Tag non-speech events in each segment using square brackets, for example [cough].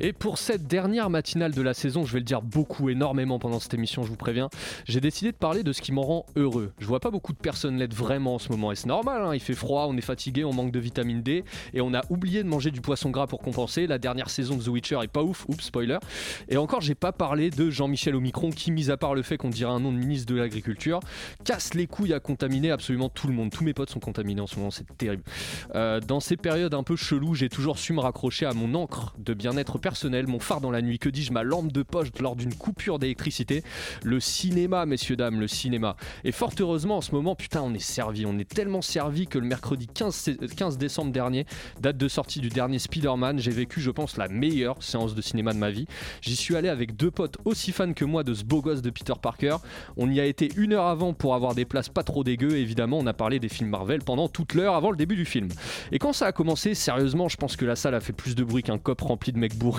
Et pour cette dernière matinale de la saison, je vais le dire beaucoup, énormément pendant cette émission, je vous préviens, j'ai décidé de parler de ce qui m'en rend heureux. Je vois pas beaucoup de personnes l'être vraiment en ce moment, et c'est normal, hein, il fait froid, on est fatigué, on manque de vitamine D, et on a oublié de manger du poisson gras pour compenser. La dernière saison de The Witcher est pas ouf, oups, spoiler. Et encore, j'ai pas parlé de Jean-Michel Omicron, qui, mis à part le fait qu'on dirait un nom de ministre de l'Agriculture, casse les couilles à contaminer absolument tout le monde. Tous mes potes sont contaminés en ce moment, c'est terrible. Euh, dans ces périodes un peu cheloues, j'ai toujours su me raccrocher à mon encre de bien-être personnel, mon phare dans la nuit, que dis-je, ma lampe de poche lors d'une coupure d'électricité. Le cinéma, messieurs, dames, le cinéma. Et fort heureusement, en ce moment, putain, on est servi. On est tellement servi que le mercredi 15, 15 décembre dernier, date de sortie du dernier Spider-Man, j'ai vécu, je pense, la meilleure séance de cinéma de ma vie. J'y suis allé avec deux potes aussi fans que moi de ce beau gosse de Peter Parker. On y a été une heure avant pour avoir des places pas trop dégueu. évidemment, on a parlé des films Marvel pendant toute l'heure avant le début du film. Et quand ça a commencé, sérieusement, je pense que la salle a fait plus de bruit qu'un cop rempli de mecs bourrés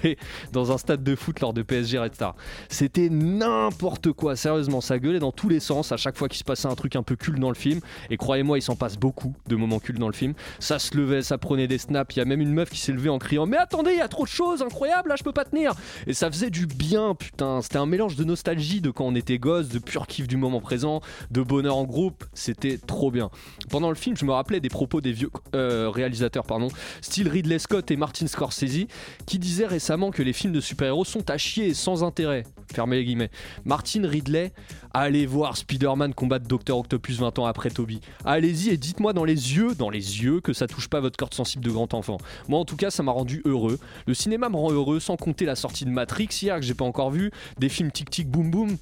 dans un stade de foot lors de PSG Red Star. C'était n'importe quoi, sérieusement, ça gueulait dans tous les sens à chaque fois qu'il se passait un truc un peu cul dans le film. Et croyez-moi, il s'en passe beaucoup de moments cul dans le film. Ça se levait, ça prenait des snaps. Il y a même une meuf qui s'est levée en criant Mais attendez, il y a trop de choses, incroyable, là je peux pas tenir. Et ça faisait du bien, putain. C'était un mélange de nostalgie de quand on était gosse, de pur kiff du moment présent, de bonheur en groupe. C'était trop bien. Pendant le film, je me rappelais des propos des vieux euh, réalisateurs, pardon, style Ridley Scott et Martin Scorsese, qui disaient récemment que les films de super-héros sont à chier sans intérêt. Fermez les guillemets. Martin Ridley, allez voir Spider-Man combattre Docteur Octopus 20 ans après Toby. Allez-y et dites-moi dans les yeux, dans les yeux, que ça touche pas votre corde sensible de grand enfant. Moi en tout cas, ça m'a rendu heureux. Le cinéma me rend heureux, sans compter la sortie de Matrix hier que j'ai pas encore vu, des films tic tic boom boom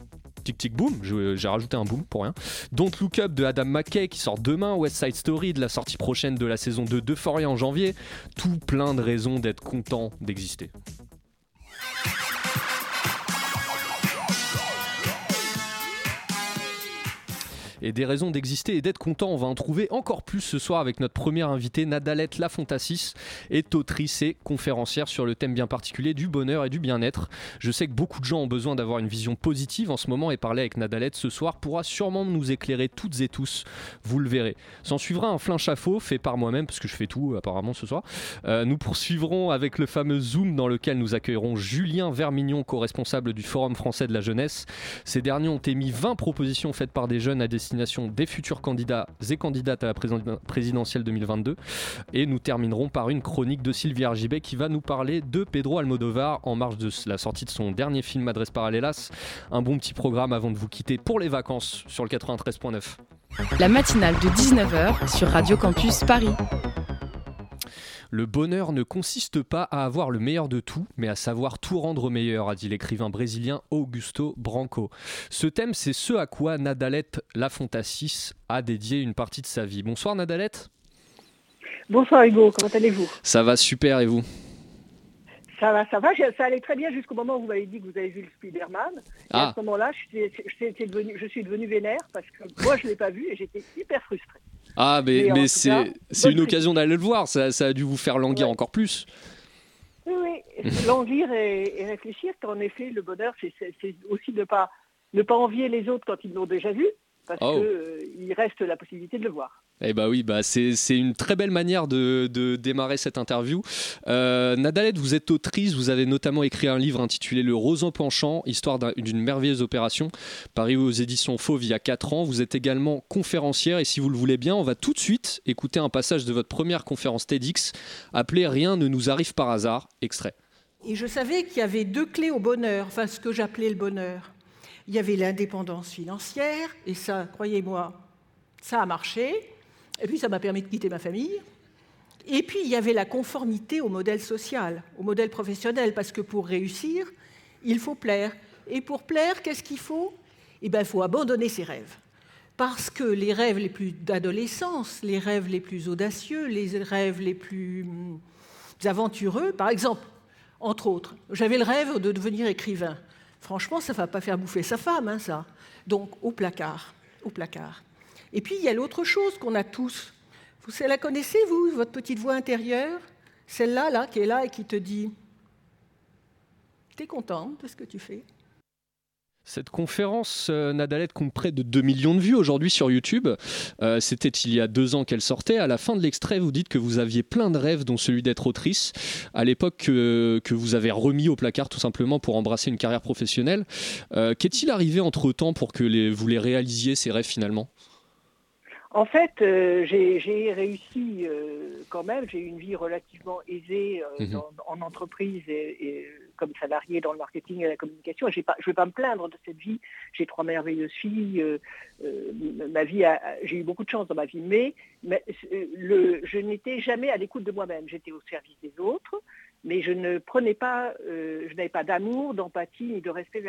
tic tic boom, j'ai rajouté un boom pour rien. Don't Look Up de Adam McKay qui sort demain, West Side Story de la sortie prochaine de la saison 2 de Euphoria en janvier, tout plein de raisons d'être content d'exister. Et des raisons d'exister et d'être content. On va en trouver encore plus ce soir avec notre première invitée, Nadalette Lafontassis, est autrice et conférencière sur le thème bien particulier du bonheur et du bien-être. Je sais que beaucoup de gens ont besoin d'avoir une vision positive en ce moment et parler avec Nadalette ce soir pourra sûrement nous éclairer toutes et tous. Vous le verrez. S'en suivra un flin chafaud fait par moi-même parce que je fais tout apparemment ce soir. Euh, nous poursuivrons avec le fameux Zoom dans lequel nous accueillerons Julien Vermignon, co-responsable du Forum français de la jeunesse. Ces derniers ont émis 20 propositions faites par des jeunes à destination des futurs candidats et candidates à la présidentielle 2022. Et nous terminerons par une chronique de Sylvie Argibet qui va nous parler de Pedro Almodovar en marge de la sortie de son dernier film Adresse Parallelas. Un bon petit programme avant de vous quitter pour les vacances sur le 93.9. La matinale de 19h sur Radio Campus Paris. Le bonheur ne consiste pas à avoir le meilleur de tout, mais à savoir tout rendre meilleur, a dit l'écrivain brésilien Augusto Branco. Ce thème, c'est ce à quoi Nadalette Lafontassis a dédié une partie de sa vie. Bonsoir Nadalette. Bonsoir Hugo, comment allez-vous? Ça va super et vous? Ça va, ça va. Ça allait très bien jusqu'au moment où vous m'avez dit que vous avez vu le Spider-Man. Et à ah. ce moment-là, je, je, suis devenu vénère parce que moi, je ne l'ai pas vu et j'étais hyper frustrée. Ah, mais, mais c'est une occasion d'aller le voir. Ça, ça, a dû vous faire languir encore plus. Oui, oui. [laughs] languir et, réfléchir qu'en effet, le bonheur, c'est aussi de pas, ne pas envier les autres quand ils l'ont déjà vu, parce oh. qu'il reste la possibilité de le voir. Eh bah oui, bah c'est une très belle manière de, démarrer cette interview. Euh, Nadalette, vous êtes autrice, vous avez notamment écrit un livre intitulé Le Rosan penchant, histoire d'une merveilleuse opération, paru aux éditions Fauve il y a 4 ans. Vous êtes également conférencière et si vous le voulez bien, on va tout de suite écouter un passage de votre première conférence TEDx appelée Rien ne nous arrive par hasard, extrait. Et je savais qu'il y avait deux clés au bonheur, enfin ce que j'appelais le bonheur. Il y avait l'indépendance financière, et ça, croyez-moi, ça a marché. Et puis ça m'a permis de quitter ma famille. Et puis il y avait la conformité au modèle social, au modèle professionnel, parce que pour réussir, il faut plaire. Et pour plaire, qu'est-ce qu'il faut? Eh bien, il faut abandonner ses rêves. Parce que les rêves les plus d'adolescence, les rêves les plus audacieux, les rêves les plus hum, aventureux, par exemple, entre autres, j'avais le rêve de devenir écrivain. Franchement, ça ne va pas faire bouffer sa femme, hein, ça. Donc, au placard, au placard. Et puis, il y a l'autre chose qu'on a tous. Vous la connaissez, vous, votre petite voix intérieure? Celle-là, là, qui est là et qui te dit T'es content de ce que tu fais? Cette conférence, euh, Nadalette compte près de 2 millions de vues aujourd'hui sur YouTube. Euh, c'était il y a deux ans qu'elle sortait. À la fin de l'extrait, vous dites que vous aviez plein de rêves, dont celui d'être autrice, à l'époque que, vous avez remis au placard tout simplement pour embrasser une carrière professionnelle. Euh, qu'est-il arrivé entre-temps pour que vous les réalisiez, ces rêves finalement? En fait, j'ai réussi quand même. J'ai eu une vie relativement aisée mhm. en entreprise et comme salarié dans le marketing et la communication. je ne vais pas me plaindre de cette vie. J'ai trois merveilleuses filles. Euh, euh, ma vie, j'ai eu beaucoup de chance dans ma vie, mais, euh, je n'étais jamais à l'écoute de moi-même. J'étais au service des autres, mais je ne prenais pas, je n'avais pas d'amour, d'empathie ni de respect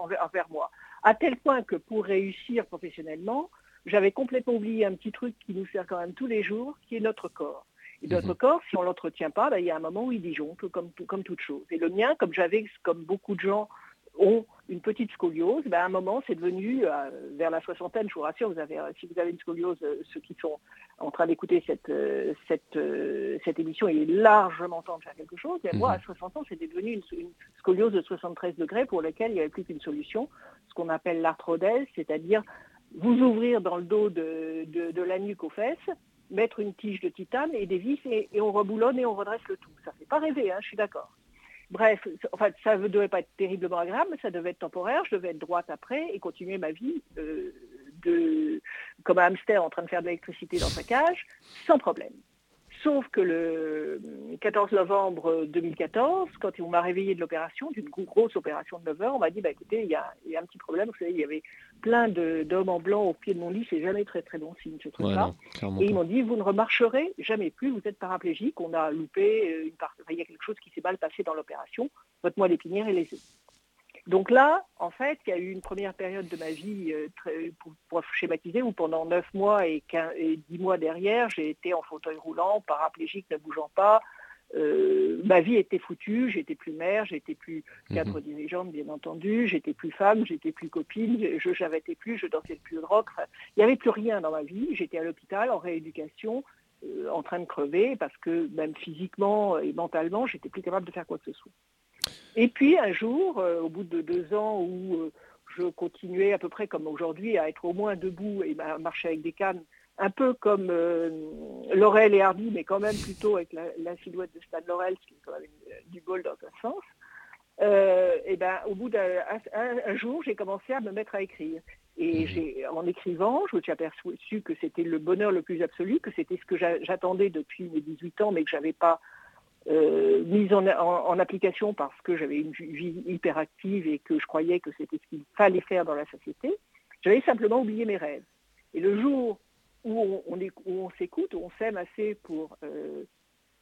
envers, moi. À tel point que pour réussir professionnellement, j'avais complètement oublié un petit truc qui nous sert quand même tous les jours, qui est notre corps. Et notre mhm. corps, si on ne l'entretient pas, ben, il y a un moment où il disjoncte, comme, comme toute chose. Et le mien, comme j'avais, comme beaucoup de gens ont une petite scoliose, ben, à un moment, c'est devenu, euh, vers la soixantaine, je vous rassure, vous avez, euh, si vous avez une scoliose, euh, ceux qui sont en train d'écouter cette, cette, cette émission, il est largement temps de faire quelque chose. Et moi, mhm. à 60 ans, c'était devenu une, scoliose de 73 degrés pour laquelle il n'y avait plus qu'une solution, ce qu'on appelle l'arthrodèse, c'est-à-dire vous ouvrir dans le dos de, de la nuque aux fesses, mettre une tige de titane et des vis et, on reboulonne et on redresse le tout. Ça ne fait pas rêver, hein, je suis d'accord. Bref, ça ne devait pas être terriblement agréable, mais ça devait être temporaire. Je devais être droite après et continuer ma vie euh, comme un hamster en train de faire de l'électricité dans sa cage, sans problème. Sauf que le 14 novembre 2014, quand on m'a réveillé de l'opération, d'une grosse opération de 9 heures, on m'a dit, bah, écoutez, il y, a, un petit problème. Vous savez, il y avait plein d'hommes en blanc au pied de mon lit, c'est jamais très très bon signe ce truc-là. et ils m'ont dit, vous ne remarcherez jamais plus, vous êtes paraplégique, on a loupé, euh, une part... il y a quelque chose qui s'est mal passé dans l'opération, votre moelle épinière et les donc là, en fait, il y a eu une première période de ma vie, euh, très, pour, schématiser, où pendant 9 mois et, 10 mois derrière, j'ai été en fauteuil roulant, paraplégique, ne bougeant pas. Euh, ma vie était foutue, j'étais plus mère, j'étais plus cadre mhm. dirigeante, bien entendu, j'étais plus femme, j'étais plus copine, je n'avais plus, je dansais plus de rock. il n'y avait plus rien dans ma vie. J'étais à l'hôpital, en rééducation, euh, en train de crever, parce que même physiquement et mentalement, j'étais plus capable de faire quoi que ce soit. Et puis un jour, euh, au bout de deux ans où euh, je continuais à peu près comme aujourd'hui à être au moins debout et à marcher avec des cannes, un peu comme euh, Laurel et Hardy, mais quand même plutôt avec la, silhouette de Stan Laurel, ce qui est quand même du bol dans un sens. et ben, au bout d'un un, jour, j'ai commencé à me mettre à écrire. Et j'ai, en écrivant, je me suis aperçu que c'était le bonheur le plus absolu, que c'était ce que j'attendais depuis mes 18 ans, mais que je n'avais pas euh, mise en, application parce que j'avais une vie hyperactive et que je croyais que c'était ce qu'il fallait faire dans la société. J'avais simplement oublié mes rêves. Et le jour où on, s'écoute, où on s'aime assez pour euh,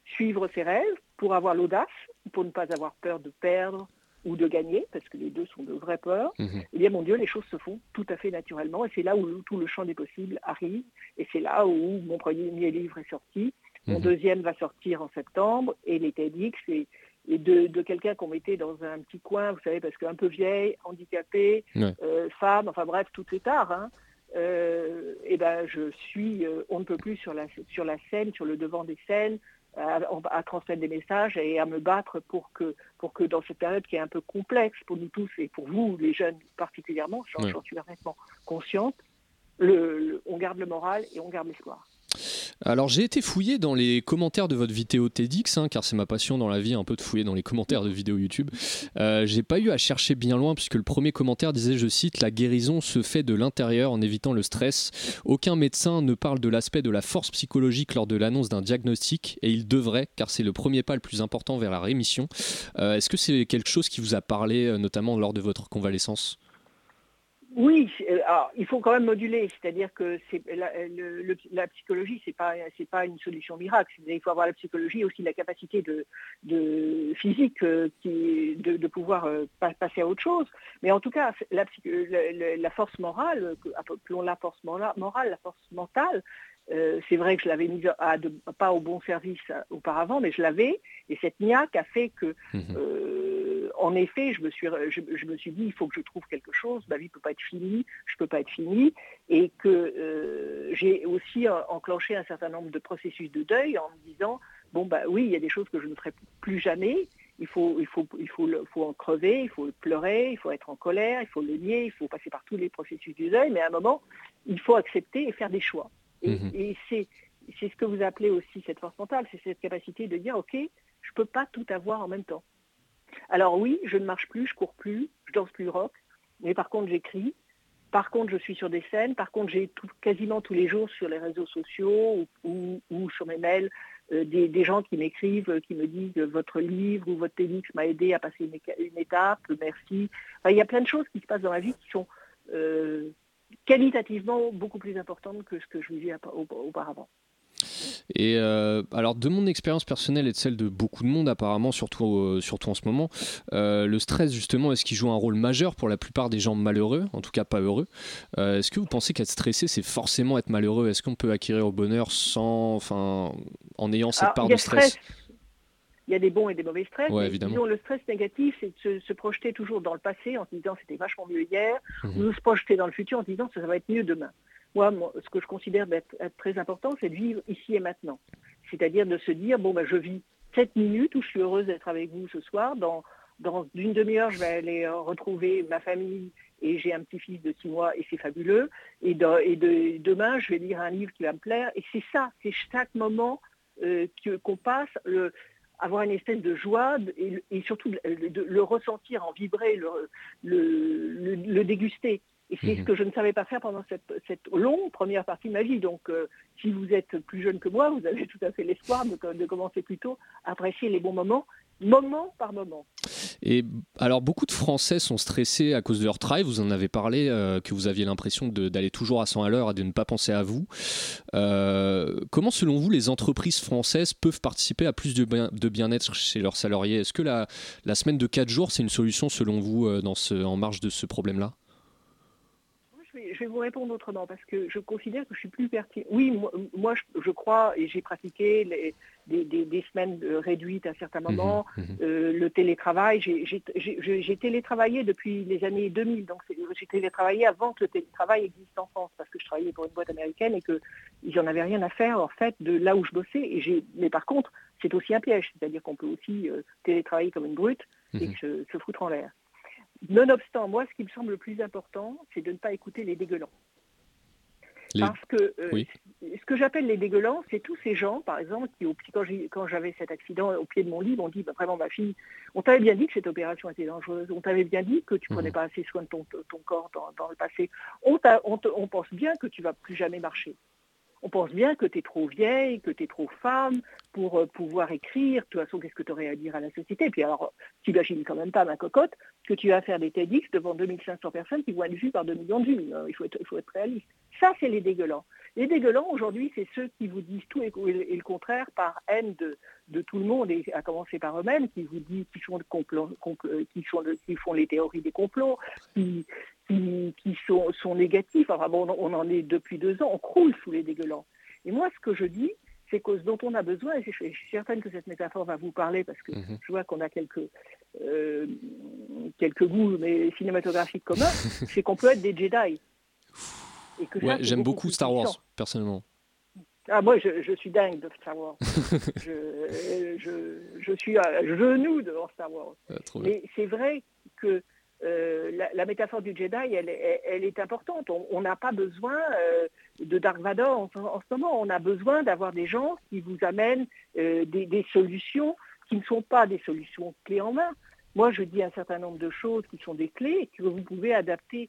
suivre ses rêves, pour avoir l'audace, pour ne pas avoir peur de perdre ou de gagner, parce que les deux sont de vraies peurs, mmh. eh bien mon Dieu, les choses se font tout à fait naturellement. Et c'est là où tout le champ des possibles arrive. Et c'est là où mon premier livre est sorti mon mhm. deuxième va sortir en septembre et les TEDx, et, de, quelqu'un qu'on mettait dans un petit coin, vous savez, parce qu'un peu vieille, handicapée, euh, femme, enfin bref, tout est tard. Hein, euh, et ben, je suis, euh, on ne peut plus sur la, sur la scène, sur le devant des scènes, à, transmettre des messages et à me battre pour que, pour que dans cette période qui est un peu complexe pour nous tous et pour vous, les jeunes particulièrement, j'en suis parfaitement consciente, on garde le moral et on garde l'espoir. Alors j'ai été fouillé dans les commentaires de votre vidéo TEDx, hein, car c'est ma passion dans la vie, un peu de fouiller dans les commentaires de vidéos YouTube. Euh, j'ai pas eu à chercher bien loin, puisque le premier commentaire disait, je cite, La guérison se fait de l'intérieur en évitant le stress. Aucun médecin ne parle de l'aspect de la force psychologique lors de l'annonce d'un diagnostic, et il devrait, car c'est le premier pas le plus important vers la rémission. Euh, est-ce que c'est quelque chose qui vous a parlé, euh, notamment lors de votre convalescence? Oui, euh, il faut quand même moduler, c'est-à-dire que la, la, psychologie, c'est pas pas une solution miracle. Il faut avoir la psychologie et aussi la capacité de, physique euh, qui, de, pouvoir euh, passer à autre chose. Mais en tout cas, la, force morale, appelons la force morale, la force mentale, c'est vrai que je l'avais mise à, pas au bon service auparavant, mais je l'avais, et cette niaque a fait que mmh en effet, je me, suis, je, me suis dit, il faut que je trouve quelque chose, ma vie ne peut pas être finie, je ne peux pas être finie, et que euh, j'ai aussi enclenché un certain nombre de processus de deuil en me disant, bon, bah oui, il y a des choses que je ne ferai plus jamais, il faut, il faut, il faut, faut en crever, il faut pleurer, il faut être en colère, il faut le nier, il faut passer par tous les processus du deuil, mais à un moment, il faut accepter et faire des choix. Et, mhm. et c'est ce que vous appelez aussi cette force mentale, c'est cette capacité de dire, OK, je ne peux pas tout avoir en même temps. Alors oui, je ne marche plus, je cours plus, je danse plus rock, mais par contre j'écris, par contre je suis sur des scènes, par contre j'ai quasiment tous les jours sur les réseaux sociaux ou, sur mes mails euh, des, gens qui m'écrivent, qui me disent votre livre ou votre TEDx m'a aidé à passer une, étape, merci. il y a plein de choses qui se passent dans la vie qui sont euh, qualitativement beaucoup plus importantes que ce que je vivais auparavant. Et euh, alors, de mon expérience personnelle et de celle de beaucoup de monde, apparemment, surtout, euh, surtout en ce moment, euh, le stress, justement, est-ce qu'il joue un rôle majeur pour la plupart des gens malheureux, en tout cas pas heureux? Est-ce que vous pensez qu'être stressé, c'est forcément être malheureux? Est-ce qu'on peut acquérir au bonheur sans, enfin, en ayant cette part de stress, il y a des bons et des mauvais stress. évidemment. le stress négatif, c'est de se, projeter toujours dans le passé en se disant c'était vachement mieux hier, mhm. ou de se projeter dans le futur en se disant ça va être mieux demain moi, ce que je considère d'être très important, c'est de vivre ici et maintenant. C'est-à-dire de se dire, bon, ben, je vis 7 minutes où je suis heureuse d'être avec vous ce soir. Dans, une demi-heure, je vais aller euh, retrouver ma famille et j'ai un petit-fils de 6 mois et c'est fabuleux. Et, de, demain, je vais lire un livre qui va me plaire. Et c'est ça, c'est chaque moment euh, qu'on passe, le, avoir une espèce de joie et, surtout de, le ressentir, en vibrer, le, le déguster. Et c'est ce mhm. que je ne savais pas faire pendant cette, longue première partie de ma vie. Donc, euh, si vous êtes plus jeune que moi, vous avez [laughs] tout à fait l'espoir de, commencer plus tôt à apprécier les bons moments, moment par moment. Et alors, beaucoup de Français sont stressés à cause de leur travail. Vous en avez parlé, euh, que vous aviez l'impression d'aller toujours à 100 à l'heure et de ne pas penser à vous. Euh, comment, selon vous, les entreprises françaises peuvent participer à plus de, bien-être chez leurs salariés? Est-ce que la, la, semaine de 4 jours, c'est une solution, selon vous, dans ce, en marge de ce problème-là? Je vais vous répondre autrement parce que je considère que je suis plus pertinent. Oui, moi, je, crois et j'ai pratiqué les, des, semaines réduites à certains mhm, moments, mhm. Euh, le télétravail. J'ai télétravaillé depuis les années 2000, donc j'ai télétravaillé avant que le télétravail existe en France parce que je travaillais pour une boîte américaine et qu'ils n'en avaient rien à faire en fait de là où je bossais. Et mais par contre, c'est aussi un piège, c'est-à-dire qu'on peut aussi euh, télétravailler comme une brute et se foutre en l'air. Nonobstant, moi, ce qui me semble le plus important, c'est de ne pas écouter les dégueulants. Parce que euh, ce que j'appelle les dégueulants, c'est tous ces gens, par exemple, qui, quand j'avais cet accident au pied de mon lit, m'ont dit bah, vraiment, ma fille, on t'avait bien dit que cette opération était dangereuse, on t'avait bien dit que tu ne prenais mhm. pas assez soin de ton, corps dans, le passé, on, on pense bien que tu vas plus jamais marcher on pense bien que tu es trop vieille, que tu es trop femme pour euh, pouvoir écrire. De toute façon, qu'est-ce que tu aurais à dire à la société? Puis alors, t'imagines quand même pas, ma cocotte, que tu vas faire des TEDx devant 2500 personnes qui vont être vues par 2 millions de vues. Il faut être, il faut être réaliste. Ça, c'est les dégueulants. Les dégueulants, aujourd'hui, c'est ceux qui vous disent tout et, le contraire par haine de, tout le monde, et à commencer par eux-mêmes, qui vous disent font, les théories des complots, qui, sont, sont, négatifs. Enfin bon, on en est depuis deux ans, on croule sous les dégueulants. Et moi, ce que je dis, c'est que ce dont on a besoin, et je suis certaine que cette métaphore va vous parler parce que mhm. je vois qu'on a quelques, euh, quelques goûts mais cinématographiques communs, [laughs] c'est qu'on peut être des Jedi. Ouais, j'aime beaucoup Star Wars, personnellement. Ah, moi, je, suis dingue de Star Wars. [laughs] je, je, suis à genoux devant Star Wars. Ah, mais c'est vrai que euh, la, métaphore du Jedi, elle, elle, est importante. On n'a pas besoin euh, de Dark Vador en, ce moment. On a besoin d'avoir des gens qui vous amènent euh, des, solutions qui ne sont pas des solutions clés en main. Moi, je dis un certain nombre de choses qui sont des clés que vous pouvez adapter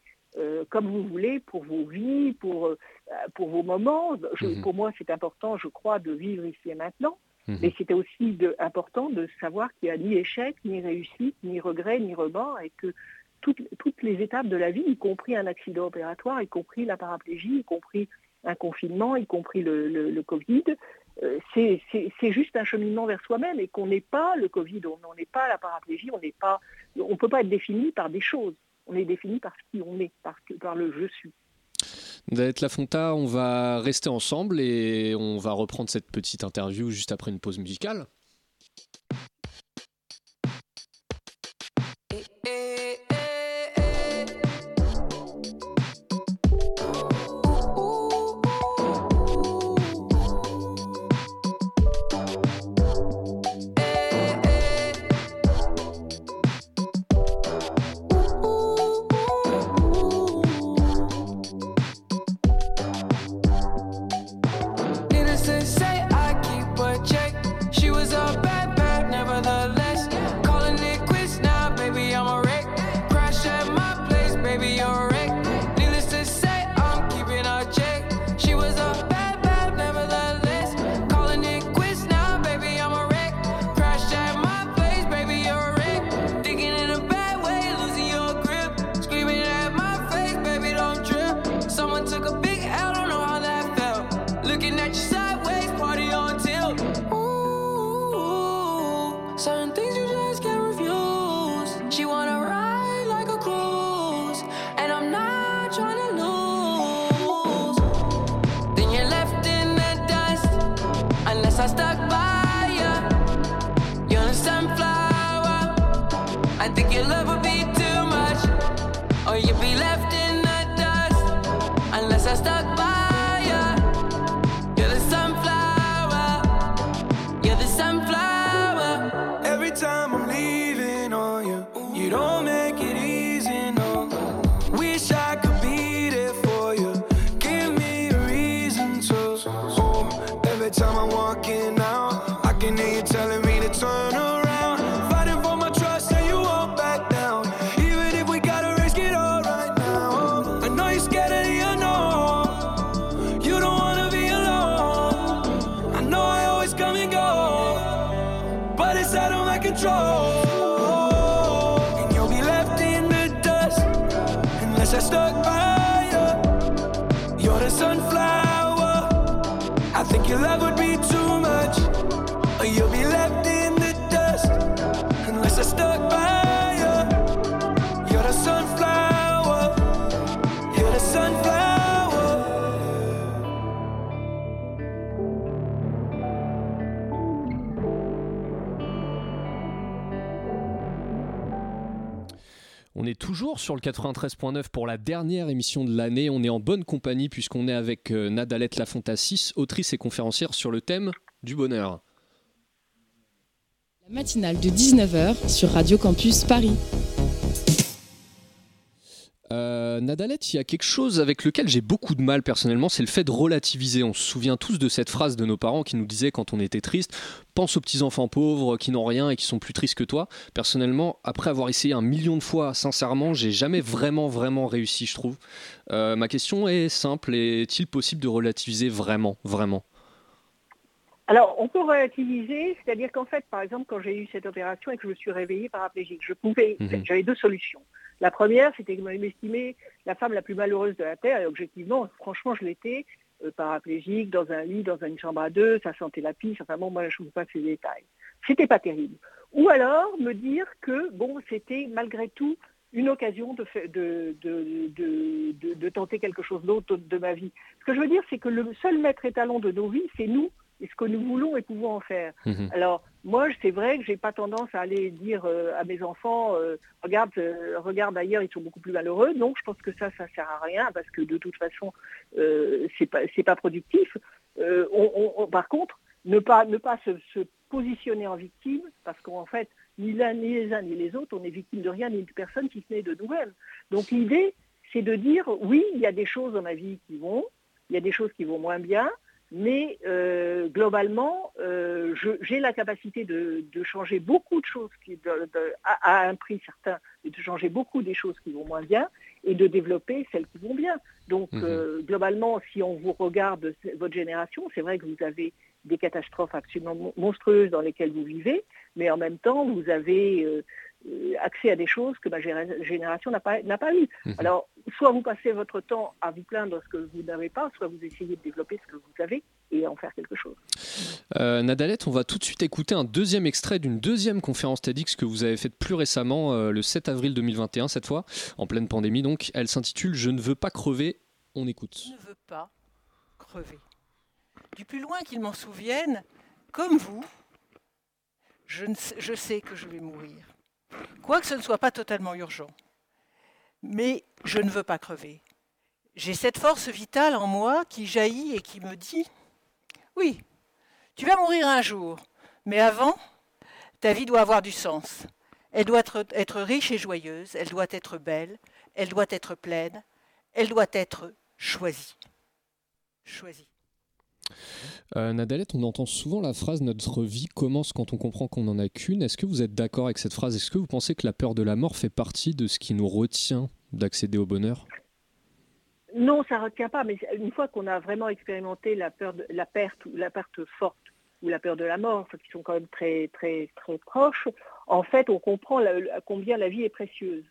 comme vous voulez pour vos vies, pour, pour vos moments. Mhm. Pour moi, c'est important, je crois, de vivre ici et maintenant. Mhm. Mais c'était aussi important de savoir qu'il n'y a ni échec, ni réussite, ni regret, ni remords, et que toutes, les étapes de la vie, y compris un accident opératoire, y compris la paraplégie, y compris un confinement, y compris le, Covid, euh, c'est juste un cheminement vers soi-même et qu'on n'est pas le Covid, on n'est pas la paraplégie, on n'est pas, on peut pas être défini par des choses. On est défini par qui on est, par le je suis. David Lafonta, on va rester ensemble et on va reprendre cette petite interview juste après une pause musicale. looking at yourself. On est toujours sur le 93.9 pour la dernière émission de l'année. On est en bonne compagnie puisqu'on est avec euh, Nadalette Lafontassis, autrice et conférencière sur le thème du bonheur. La matinale de 19h sur Radio Campus Paris. Euh, Nadalette, il y a quelque chose avec lequel j'ai beaucoup de mal personnellement, c'est le fait de relativiser. On se souvient tous de cette phrase de nos parents qui nous disaient quand on était triste pense aux petits-enfants pauvres qui n'ont rien et qui sont plus tristes que toi. Personnellement, après avoir essayé un million de fois, sincèrement, j'ai jamais vraiment, vraiment réussi, je trouve. Euh, ma question est simple est-il possible de relativiser vraiment, vraiment? Alors, on peut relativiser, c'est-à-dire qu'en fait, par exemple, quand j'ai eu cette opération et que je me suis réveillée paraplégique, je pouvais, mhm. j'avais deux solutions. La première, c'était que m'estimer la femme la plus malheureuse de la Terre, et objectivement, franchement, je l'étais, euh, paraplégique, dans un lit, dans une chambre à deux, ça sentait la pisse, enfin bon, moi je ne veux pas ces détails. C'était pas terrible. Ou alors me dire que, bon, c'était malgré tout une occasion de, de, de, de, tenter quelque chose d'autre de ma vie. Ce que je veux dire, c'est que le seul maître étalon de nos vies, c'est nous, et ce que nous voulons et pouvons en faire. Mhm. Alors, moi, c'est vrai que j'ai pas tendance à aller dire euh, à mes enfants, euh, regarde, euh, regarde ailleurs, ils sont beaucoup plus malheureux. Non, je pense que ça, ça sert à rien parce que de toute façon, c'est pas, pas productif. par contre, ne pas, ne pas se, positionner en victime, parce qu'en fait, ni l'un, ni les uns, ni les autres, on n'est victime de rien, ni de personne qui se met de nous-mêmes. Donc l'idée, c'est de dire, oui, il y a des choses dans ma vie qui vont, il y a des choses qui vont moins bien, mais euh, globalement, euh, j'ai la capacité de, changer beaucoup de choses qui, à, un prix certain, et de changer beaucoup des choses qui vont moins bien et de développer celles qui vont bien. Donc, mhm. euh, globalement, si on vous regarde votre génération, c'est vrai que vous avez des catastrophes absolument monstrueuses dans lesquelles vous vivez, mais en même temps, vous avez accès à des choses que ma génération n'a pas, pas eu. Mhm. Alors, soit vous passez votre temps à vous plaindre de ce que vous n'avez pas, soit vous essayez de développer ce que vous avez et en faire quelque chose. Euh, Nadalette, on va tout de suite écouter un deuxième extrait d'une deuxième conférence TEDx que vous avez faite plus récemment, euh, le 7 avril 2021, cette fois, en pleine pandémie. Donc, elle s'intitule Je ne veux pas crever. On écoute. Je ne veux pas crever. Du plus loin qu'ils m'en souviennent, comme vous, je, je sais que je vais mourir Quoique ce ne soit pas totalement urgent. Mais je ne veux pas crever. J'ai cette force vitale en moi qui jaillit et qui me dit Oui, tu vas mourir un jour, mais avant, ta vie doit avoir du sens. Elle doit être, riche et joyeuse, elle doit être belle, elle doit être pleine, elle doit être choisie. Choisie. Euh, Nadalette, on entend souvent la phrase Notre vie commence quand on comprend qu'on n'en a qu'une. Est-ce que vous êtes d'accord avec cette phrase? Est-ce que vous pensez que la peur de la mort fait partie de ce qui nous retient d'accéder au bonheur? Non, ça ne retient pas, mais une fois qu'on a vraiment expérimenté la, peur la perte, la perte forte ou la peur de la mort, qui sont quand même très, très, très proches, en fait, on comprend combien la vie est précieuse.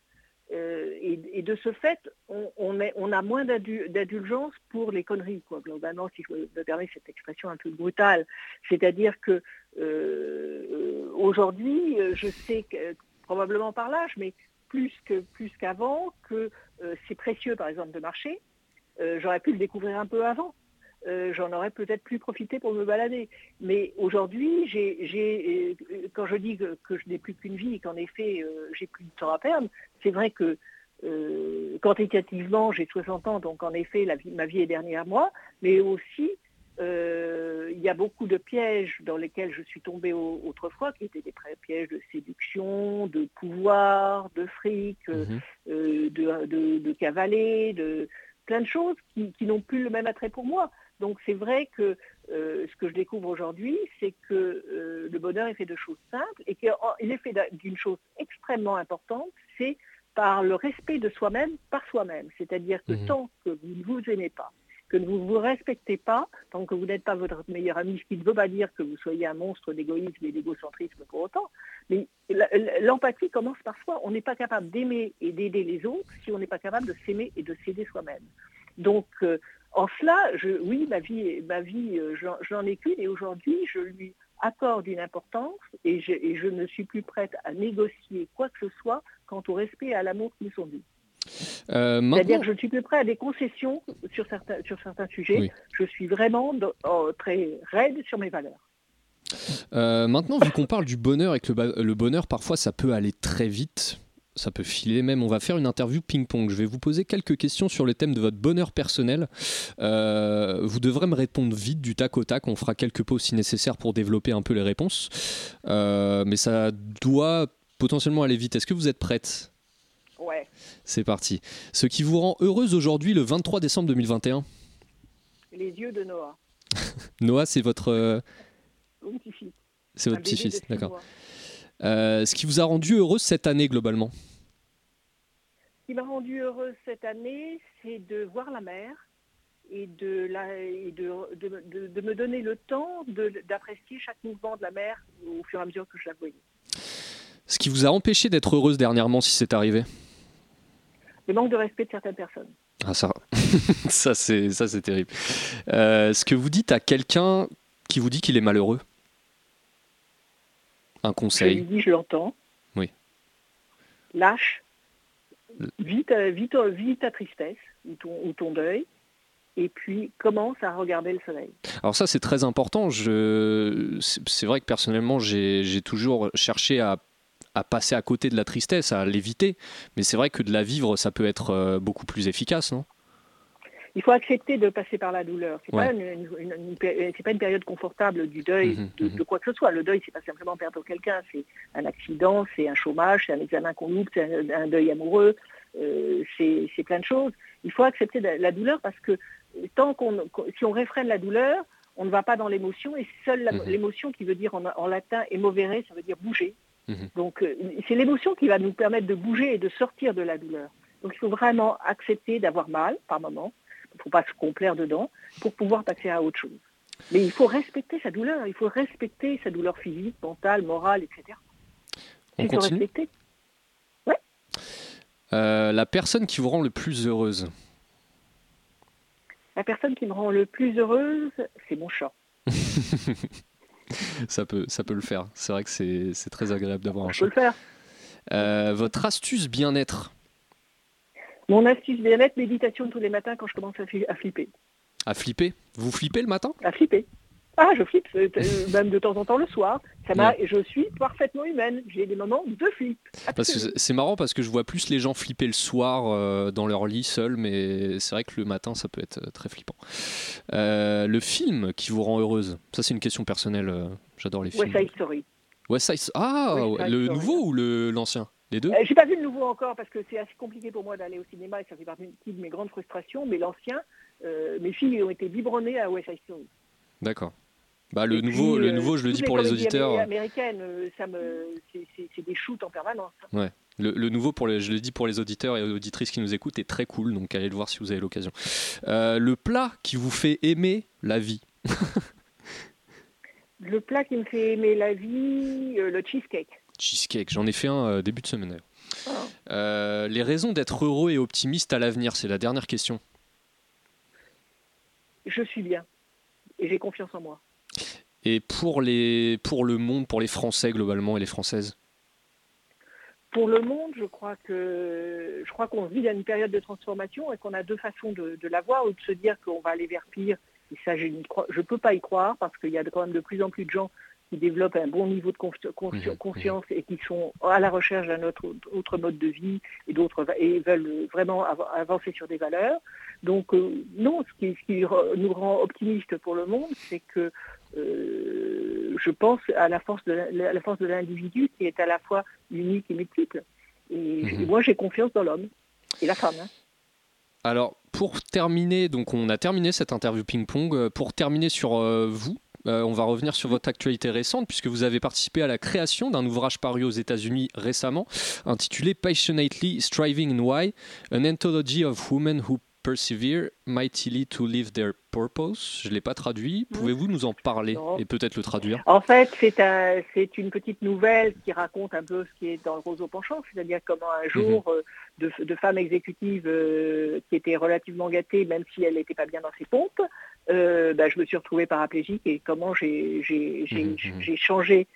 Euh, et, de ce fait, on, a moins d'indulgence pour les conneries, globalement, si je me permets cette expression un peu brutale. C'est-à-dire que euh, aujourd'hui, je sais probablement par l'âge, mais plus qu'avant, que euh, c'est précieux, par exemple, de marcher. J'aurais pu le découvrir un peu avant. Euh, j'en aurais peut-être plus profité pour me balader. Mais aujourd'hui, j'ai, euh, quand je dis que, je n'ai plus qu'une vie et qu'en effet, euh, j'ai plus de temps à perdre, c'est vrai que quantitativement, j'ai 60 ans, donc en effet, ma vie est dernière moi, mais aussi, il y a beaucoup de pièges dans lesquels je suis tombée autrefois, qui étaient des pièges de séduction, de pouvoir, de fric, mhm. de, de, cavaler, de plein de choses qui n'ont plus le même attrait pour moi. Donc c'est vrai que euh, ce que je découvre aujourd'hui, c'est que euh, le bonheur est fait de choses simples et qu'il est fait d'une chose extrêmement importante, c'est par le respect de soi-même par soi-même. C'est-à-dire que mmh. tant que vous ne vous aimez pas, que vous ne vous respectez pas, tant que vous n'êtes pas votre meilleur ami, ce qui ne veut pas dire que vous soyez un monstre d'égoïsme et d'égocentrisme pour autant, mais l'empathie commence par soi. On n'est pas capable d'aimer et d'aider les autres si on n'est pas capable de s'aimer et de s'aider soi-même. Donc, euh, en cela, oui, ma vie, ma vie euh, j'en ai qu'une et aujourd'hui, je lui accorde une importance et je, ne suis plus prête à négocier quoi que ce soit quant au respect et à l'amour qui nous sont dus. Euh, C'est-à-dire que je ne suis plus prête à des concessions sur certains, sur certains sujets. Je suis vraiment oh, très raide sur mes valeurs. Euh, maintenant, vu qu'on parle du bonheur et que le, bonheur, parfois, ça peut aller très vite, ça peut filer même. On va faire une interview ping-pong. Je vais vous poser quelques questions sur le thème de votre bonheur personnel. Euh, vous devrez me répondre vite du tac au tac. On fera quelques pauses si nécessaire pour développer un peu les réponses. Euh, mais ça doit potentiellement aller vite. Est-ce que vous êtes prête? Ouais. C'est parti. Ce qui vous rend heureuse aujourd'hui le 23 décembre 2021 Les yeux de Noah. [laughs] Noah, c'est votre. Euh, petit-fils. C'est votre petit-fils, d'accord. Euh, ce qui vous a rendu heureuse cette année globalement Ce qui m'a rendu heureuse cette année, c'est de voir la mer et de, de, me donner le temps d'apprécier chaque mouvement de la mer au fur et à mesure que je la voyais. Ce qui vous a empêché d'être heureuse dernièrement, si c'est arrivé Le manque de respect de certaines personnes. Ah ça, [laughs] ça c'est terrible. Euh, ce que vous dites à quelqu'un qui vous dit qu'il est malheureux un conseil Je lui dis, je l'entends. Oui. Lâche. Vite, vite, vite ta tristesse ou ton, ou ton deuil et puis commence à regarder le soleil. Alors ça c'est très important. Je... C'est vrai que personnellement j'ai toujours cherché à, à, passer à côté de la tristesse, à l'éviter, mais c'est vrai que de la vivre ça peut être euh, beaucoup plus efficace, non? Il faut accepter de passer par la douleur. Ce n'est pas, une période confortable du deuil mhm, de, mhm. de, quoi que ce soit. Le deuil, c'est pas simplement perdre quelqu'un, c'est un accident, c'est un chômage, c'est un examen qu'on loupe, c'est un, deuil amoureux, euh, c'est plein de choses. Il faut accepter la, douleur parce que tant qu'on, si on réfrène la douleur, on ne va pas dans l'émotion et seule mhm. l'émotion qui veut dire en, latin émovere, ça veut dire bouger. Donc euh, c'est l'émotion qui va nous permettre de bouger et de sortir de la douleur. Donc il faut vraiment accepter d'avoir mal par moment, il ne faut pas se complaire dedans pour pouvoir passer à autre chose. Mais il faut respecter sa douleur, il faut respecter sa douleur physique, mentale, morale, etc. On continue? respecter. Ouais. Euh, la personne qui vous rend le plus heureuse? La personne qui me rend le plus heureuse, c'est mon chat. [laughs] ça, peut, ça peut le faire. C'est vrai que c'est très agréable d'avoir un chat. peut le faire. Euh, votre astuce bien-être? Mon astuce bien-être, méditation tous les matins quand je commence à, flipper. À flipper? Vous flippez le matin? À flipper. Ah, je flippe, euh, même de temps en temps le soir. Ça m'a, Je suis parfaitement humaine. J'ai des moments de flip. Parce que c'est marrant parce que je vois plus les gens flipper le soir euh, dans leur lit seul, mais c'est vrai que le matin, ça peut être euh, très flippant. le film qui vous rend heureuse, ça c'est une question personnelle. J'adore les films. West Side Story. West Side... Ah, le nouveau ou l'ancien? Les deux J'ai pas vu le nouveau encore parce que c'est assez compliqué pour moi d'aller au cinéma et ça fait partie de mes grandes frustrations. Mais l'ancien, mes filles ont été biberonnées à West Side Story. D'accord. Bah, le, nouveau, le euh, nouveau, je le dis pour les auditeurs. américaines, euh, ça me, c'est des shoots en permanence. Ouais. Le, le, nouveau, pour les, je le dis pour les auditeurs et auditrices qui nous écoutent, est très cool, donc allez le voir si vous avez l'occasion. Euh, le plat qui vous fait aimer la vie [laughs] Le plat qui me fait aimer la vie, le cheesecake. Cheesecake, j'en ai fait un début de semaine. Oh. les raisons d'être heureux et optimiste à l'avenir, c'est la dernière question. Je suis bien et j'ai confiance en moi. Et pour, les, pour le monde, pour les Français globalement et les Françaises? Pour le monde, je crois que je crois qu'on vit dans une période de transformation et qu'on a deux façons de, la voir ou de se dire qu'on va aller vers pire. Et ça, je ne peux pas y croire parce qu'il y a quand même de plus en plus de gens qui développent un bon niveau de mmh, mmh. conscience et qui sont à la recherche d'un autre, autre, mode de vie et d'autres et veulent vraiment avancer sur des valeurs. Donc euh, non, ce qui, ce qui, nous rend optimistes pour le monde, c'est que euh, je pense à la force de la, force de l'individu qui est à la fois unique et multiple. Et, mmh. moi, j'ai confiance dans l'homme et la femme. Hein. Alors, pour terminer, donc on a terminé cette interview ping-pong. Euh, pour terminer sur vous, euh, on va revenir sur votre actualité récente puisque vous avez participé à la création d'un ouvrage paru aux États-Unis récemment intitulé Passionately Striving in Why, an anthology of women who persevere mightily to live their purpose? Je ne l'ai pas traduit. Pouvez-vous nous en parler et peut-être le traduire? En fait, c'est une petite nouvelle qui raconte un peu ce qui est dans le roseau penchant, c'est-à-dire comment un jour, mhm. euh, de, femmes exécutives euh, qui étaient relativement gâtées, même si elles n'étaient pas bien dans ses pompes, euh, bah, je me suis retrouvée paraplégique et comment j'ai mhm, mhm. changé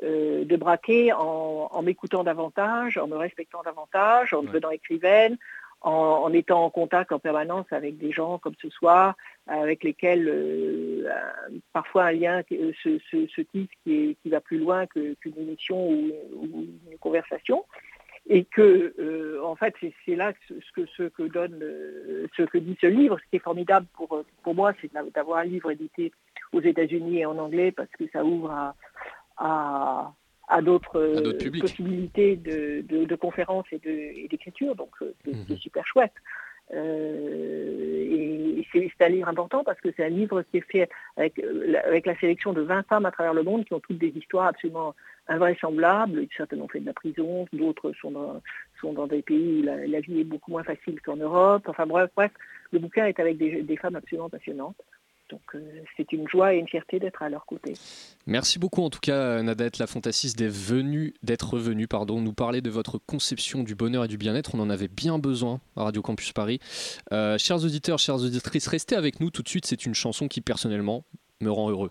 de braquet en, m'écoutant davantage, en me respectant davantage, en devenant écrivaine, en, étant en contact en permanence avec des gens comme ce soir, avec lesquels euh, parfois un lien se, se, se tisse qui, va plus loin qu'une émission ou, une conversation. Et que, euh, en fait, c'est là ce que, ce que donne, ce que dit ce livre. Ce qui est formidable pour, pour moi, c'est d'avoir un livre édité aux États-Unis et en anglais parce que ça ouvre à à d'autres possibilités de, conférences et d'écriture. Donc euh, c'est mhm. super chouette. Euh, et c'est un livre important parce que c'est un livre qui est fait avec, avec, la sélection de 20 femmes à travers le monde qui ont toutes des histoires absolument invraisemblables. Certaines ont fait de la prison, d'autres sont dans, sont dans des pays où la, vie est beaucoup moins facile qu'en Europe. Enfin bref, bref, le bouquin est avec des femmes absolument passionnantes. Donc euh, c'est une joie et une fierté d'être à leur côté. Merci beaucoup en tout cas Nadette La Fantassis d'être venue, d'être venue pardon, nous parler de votre conception du bonheur et du bien-être. On en avait bien besoin à Radio Campus Paris. Euh, chers auditeurs, chères auditrices, restez avec nous tout de suite. C'est une chanson qui personnellement me rend heureux.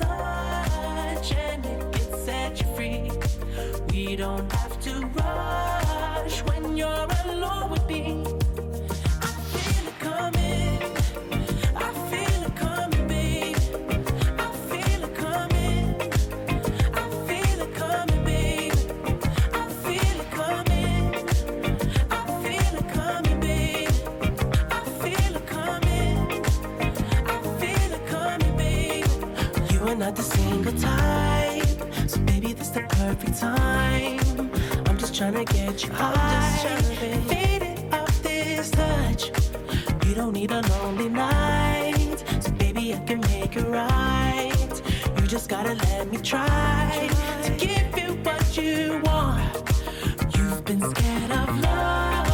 Simple trying to get you I'm high. Just trying to fade off this touch. You don't need a lonely night, so baby I can make it right. You just gotta let me try to give you what you want. You've been scared of love.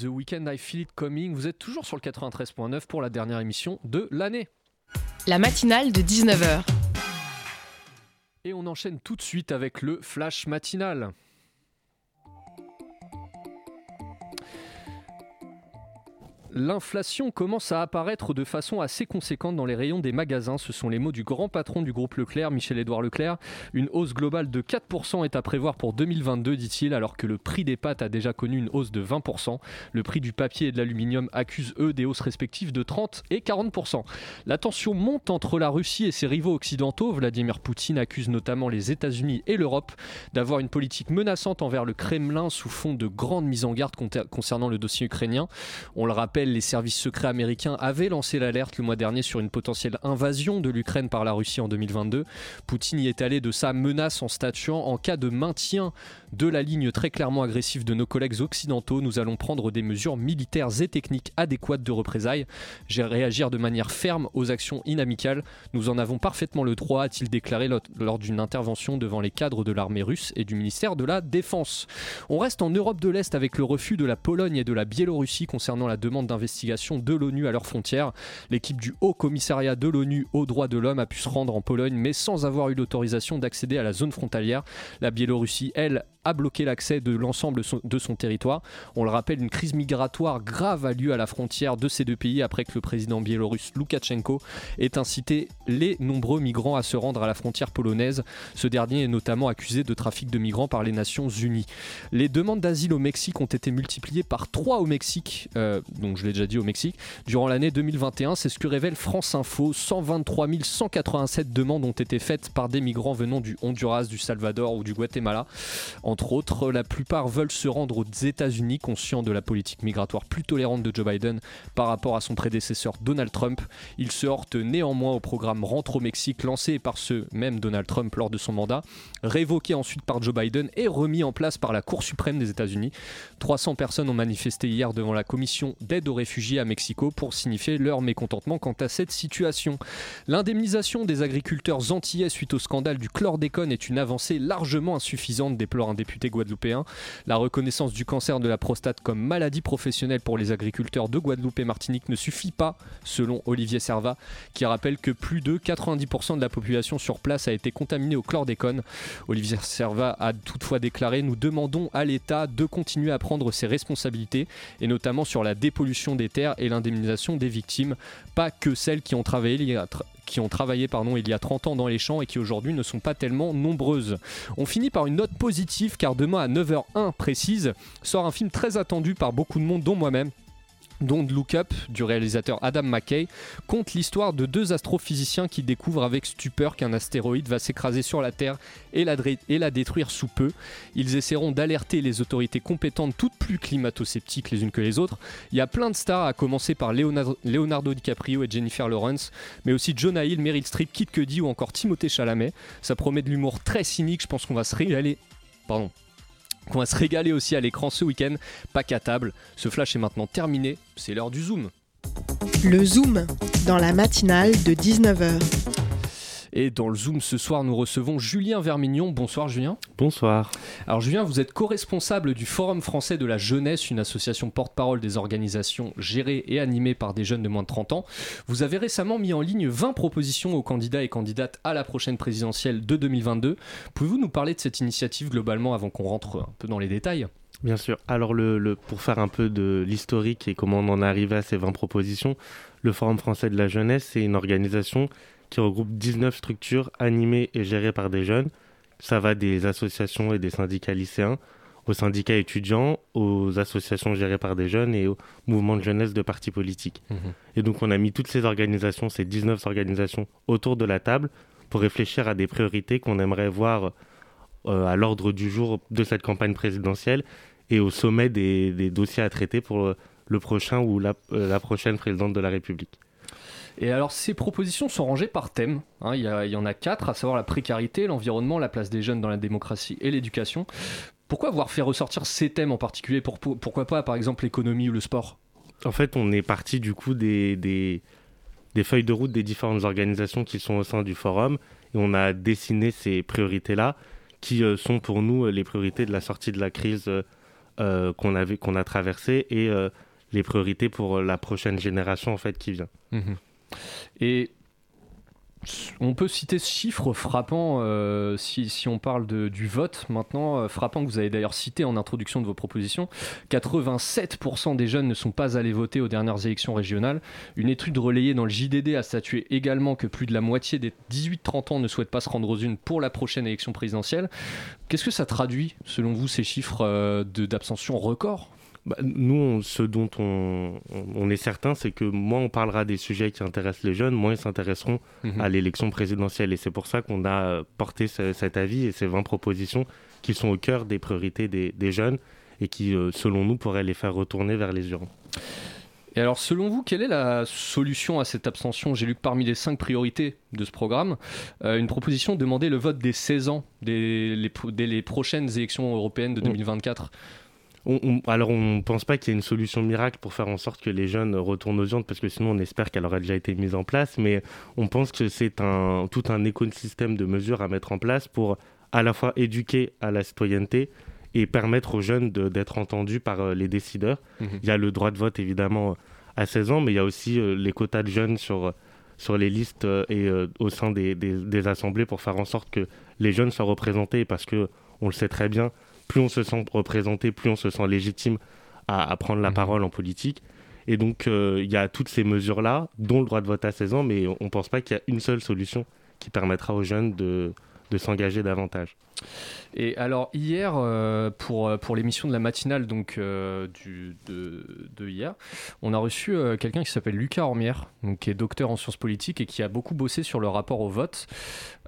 The Weekend I Feel It Coming. Vous êtes toujours sur le 93.9 pour la dernière émission de l'année. La matinale de 19h. Et on enchaîne tout de suite avec le flash matinal. L'inflation commence à apparaître de façon assez conséquente dans les rayons des magasins. Ce sont les mots du grand patron du groupe Leclerc, Michel-Édouard Leclerc. Une hausse globale de 4% est à prévoir pour 2022, dit-il, alors que le prix des pâtes a déjà connu une hausse de 20%. Le prix du papier et de l'aluminium accusent, eux, des hausses respectives de 30 et 40%. La tension monte entre la Russie et ses rivaux occidentaux. Vladimir Poutine accuse notamment les États-Unis et l'Europe d'avoir une politique menaçante envers le Kremlin sous fond de grandes mises en garde concernant le dossier ukrainien. On le rappelle, les services secrets américains avaient lancé l'alerte le mois dernier sur une potentielle invasion de l'Ukraine par la Russie en 2022. Poutine y est allé de sa menace en statuant en cas de maintien de la ligne très clairement agressive de nos collègues occidentaux, nous allons prendre des mesures militaires et techniques adéquates de représailles. J'ai réagir de manière ferme aux actions inamicales. Nous en avons parfaitement le droit, a-t-il déclaré lo- lors d'une intervention devant les cadres de l'armée russe et du ministère de la Défense. On reste en Europe de l'Est avec le refus de la Pologne et de la Biélorussie concernant la demande d'investigation de l'ONU à leurs frontières. L'équipe du Haut Commissariat de l'ONU aux droits de l'homme a pu se rendre en Pologne, mais sans avoir eu l'autorisation d'accéder à la zone frontalière. La Biélorussie, elle, a bloqué l'accès de l'ensemble de son territoire. On le rappelle, une crise migratoire grave a lieu à la frontière de ces deux pays après que le président biélorusse Loukachenko ait incité les nombreux migrants à se rendre à la frontière polonaise. Ce dernier est notamment accusé de trafic de migrants par les Nations Unies. Les demandes d'asile au Mexique ont été multipliées par 3 au Mexique, euh, je l'ai déjà dit au Mexique, durant l'année 2021. C'est ce que révèle France Info. 123 187 demandes ont été faites par des migrants venant du Honduras, du Salvador ou du Guatemala. Entre autres, la plupart veulent se rendre aux États-Unis, conscients de la politique migratoire plus tolérante de Joe Biden par rapport à son prédécesseur Donald Trump. Ils se heurtent néanmoins au programme Rentre au Mexique lancé par ce même Donald Trump lors de son mandat, révoqué ensuite par Joe Biden et remis en place par la Cour suprême des États-Unis. 300 personnes ont manifesté hier devant la commission d'aide réfugiés à Mexico pour signifier leur mécontentement quant à cette situation. L'indemnisation des agriculteurs antillais suite au scandale du chlordécone est une avancée largement insuffisante, déplore un député guadeloupéen. La reconnaissance du cancer de la prostate comme maladie professionnelle pour les agriculteurs de Guadeloupe et Martinique ne suffit pas, selon Olivier Servat, qui rappelle que plus de 90% de la population sur place a été contaminée au chlordécone. Olivier Servat a toutefois déclaré Nous demandons à l'État de continuer à prendre ses responsabilités, et notamment sur la dépollution des terres et l'indemnisation des victimes, pas que celles qui ont travaillé il y a il y a 30 ans dans les champs et qui aujourd'hui ne sont pas tellement nombreuses. On finit par une note positive car demain à 9h01 précise sort un film très attendu par beaucoup de monde dont moi-même Don't Look Up du réalisateur Adam McKay conte l'histoire de deux astrophysiciens qui découvrent avec stupeur qu'un astéroïde va s'écraser sur la Terre et la, détruire sous peu. Ils essaieront d'alerter les autorités compétentes, toutes plus climato-sceptiques les unes que les autres. Il y a plein de stars, à commencer par Leonardo, Leonardo DiCaprio et Jennifer Lawrence, mais aussi Jonah Hill, Meryl Streep, Kid Cudi ou encore Timothée Chalamet. Ça promet de l'humour très cynique, je pense qu'on va se régaler. Pardon. Qu'on va se régaler aussi à l'écran ce week-end. Pas qu'à table. Ce flash est maintenant terminé. C'est l'heure du zoom. Le Zoom, dans la matinale de 19h. Et dans le zoom ce soir, nous recevons Julien Vermignon. Bonsoir Julien. Bonsoir. Alors Julien, vous êtes co-responsable du Forum français de la jeunesse, une association porte-parole des organisations gérées et animées par des jeunes de moins de 30 ans. Vous avez récemment mis en ligne 20 propositions aux candidats et candidates à la prochaine présidentielle de 2022. Pouvez-vous nous parler de cette initiative globalement avant qu'on rentre un peu dans les détails? Bien sûr. Alors, le, le- pour faire un peu de l'historique et comment on en est arrivé à ces 20 propositions, le Forum français de la jeunesse, c'est une organisation qui regroupe 19 structures animées et gérées par des jeunes. Ça va des associations et des syndicats lycéens, aux syndicats étudiants, aux associations gérées par des jeunes et aux mouvements de jeunesse de partis politiques. Et donc, on a mis toutes ces organisations, ces 19 organisations, autour de la table pour réfléchir à des priorités qu'on aimerait voir euh, à l'ordre du jour de cette campagne présidentielle et au sommet des, des dossiers à traiter pour le prochain ou la, euh, la prochaine présidente de la République. Et alors, ces propositions sont rangées par thème. hein. il, y a- il y en a quatre, à savoir la précarité, l'environnement, la place des jeunes dans la démocratie et l'éducation. Pourquoi avoir fait ressortir ces thèmes en particulier? Pour- pour- Pourquoi pas, par exemple, l'économie ou le sport? En fait, on est parti du coup des, des, des feuilles de route des différentes organisations qui sont au sein du forum et on a dessiné ces priorités-là qui euh, sont pour nous euh, les priorités de la sortie de la crise euh, qu'on avait qu'on a traversée et euh, les priorités pour la prochaine génération en fait qui vient. Et on peut citer ce chiffre frappant euh, si, on parle du vote maintenant, euh, frappant que vous avez d'ailleurs cité en introduction de vos propositions. 87% des jeunes ne sont pas allés voter aux dernières élections régionales. Une étude relayée dans le JDD a statué également que plus de la moitié des 18-30 ans ne souhaitent pas se rendre aux unes pour la prochaine élection présidentielle. Qu'est-ce que ça traduit, selon vous, ces chiffres euh, d'abstention record? Bah, nous, on- ce dont on, est certain, c'est que moins on parlera des sujets qui intéressent les jeunes, moins ils s'intéresseront Mhm. à l'élection présidentielle. Et c'est pour ça qu'on a euh, porté ce- cet avis et ces 20 propositions qui sont au cœur des priorités des, des jeunes et qui, euh, selon nous, pourraient les faire retourner vers les urnes. Et alors, selon vous, quelle est la solution à cette abstention? J'ai lu que parmi les cinq priorités de ce programme, euh, une proposition demandait le vote des 16 ans dès les, pro- dès les prochaines élections européennes de Mm. 2024. On- on- alors, on ne pense pas qu'il y ait une solution miracle pour faire en sorte que les jeunes retournent aux urnes, parce que sinon, on espère qu'elle aurait déjà été mise en place. Mais on pense que c'est un, tout un écosystème de mesures à mettre en place pour à la fois éduquer à la citoyenneté et permettre aux jeunes d'être entendus par euh, les décideurs. Mhm. Il y a le droit de vote, évidemment, à 16 ans, mais il y a aussi euh, les quotas de jeunes sur, sur les listes euh, et euh, au sein des, des- des assemblées pour faire en sorte que les jeunes soient représentés, parce que on le sait très bien, plus on se sent représenté, plus on se sent légitime à, à prendre la Mhm. parole en politique. Et donc, euh, il y a toutes ces mesures-là, dont le droit de vote à 16 ans, mais on ne pense pas qu'il y a une seule solution qui permettra aux jeunes de, de s'engager davantage. Et alors, hier, euh, pour, euh, pour l'émission de la matinale donc, euh, de, hier, on a reçu quelqu'un qui s'appelle Lucas Ormière, qui est docteur en sciences politiques et qui a beaucoup bossé sur le rapport au vote.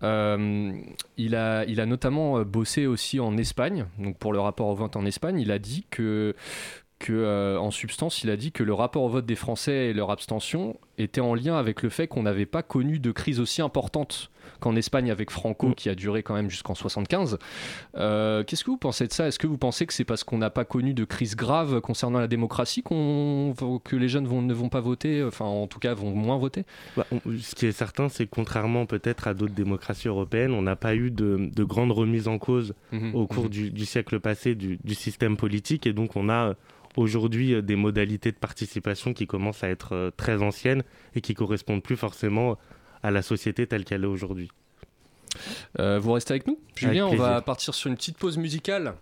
Il, a, il a notamment bossé aussi en Espagne, donc pour le rapport au vote en Espagne. Il a dit que que, en substance, il a dit que le rapport au vote des Français et leur abstention était en lien avec le fait qu'on n'avait pas connu de crise aussi importante qu'en Espagne avec Franco, Mm. qui a duré quand même jusqu'en 75. Euh, Qu'est-ce que vous pensez de ça? Est-ce que vous pensez que c'est parce qu'on n'a pas connu de crise grave concernant la démocratie qu'on que les jeunes vont- ne vont pas voter, enfin en tout cas vont moins voter? Bah, on- ce qui est certain, c'est que contrairement peut-être à d'autres démocraties européennes, on n'a pas eu de, de grande remise en cause Mhm, au cours mhm. du, du siècle passé du, du système politique. Et donc, on a euh, aujourd'hui euh, des modalités de participation qui commencent à être très anciennes et qui correspondent plus forcément à la société telle qu'elle est aujourd'hui. Euh, vous restez avec nous? Julien, on va partir sur une petite pause musicale.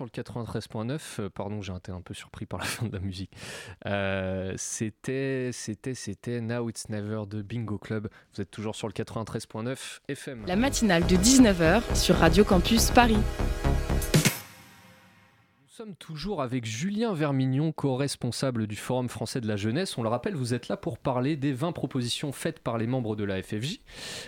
Sur le 93.9. euh, pardon, j'ai été un peu surpris par la fin de la musique. Euh, c'était, c'était, c'était Now It's Never de Bingo Club. Vous êtes toujours sur le 93.9 FM. La matinale de 19h sur Radio Campus Paris. Nous sommes toujours avec Julien Vermignon, co-responsable du Forum français de la jeunesse. On le rappelle, vous êtes là pour parler des 20 propositions faites par les membres de la FFJ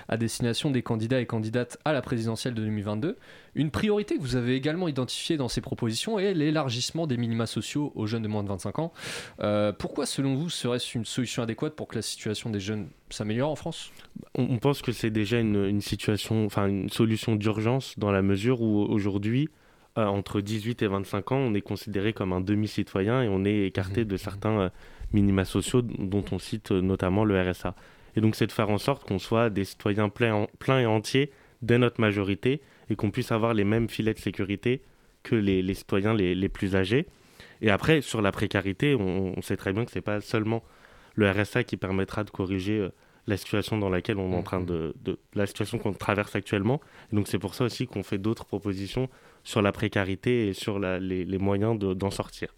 à destination des candidats et candidates à la présidentielle de 2022. Une priorité que vous avez également identifiée dans ces propositions est l'élargissement des minima sociaux aux jeunes de moins de 25 ans. Euh, pourquoi, selon vous, serait-ce une solution adéquate pour que la situation des jeunes s'améliore en France? On, pense que c'est déjà une, situation, une solution d'urgence dans la mesure où aujourd'hui, euh, entre 18 et 25 ans, on est considéré comme un demi-citoyen et on est écarté Mhm. de certains euh, minima sociaux dont on cite euh, notamment le RSA. Et donc c'est de faire en sorte qu'on soit des citoyens pleins, et entiers dès notre majorité et qu'on puisse avoir les mêmes filets de sécurité que les, les citoyens les, les plus âgés. Et après, sur la précarité, on, on sait très bien que c'est pas seulement le RSA qui permettra de corriger euh, la situation dans laquelle on est en train de, de la situation qu'on traverse actuellement. Et donc c'est pour ça aussi qu'on fait d'autres propositions sur la précarité et sur la- les, les moyens de- d'en sortir.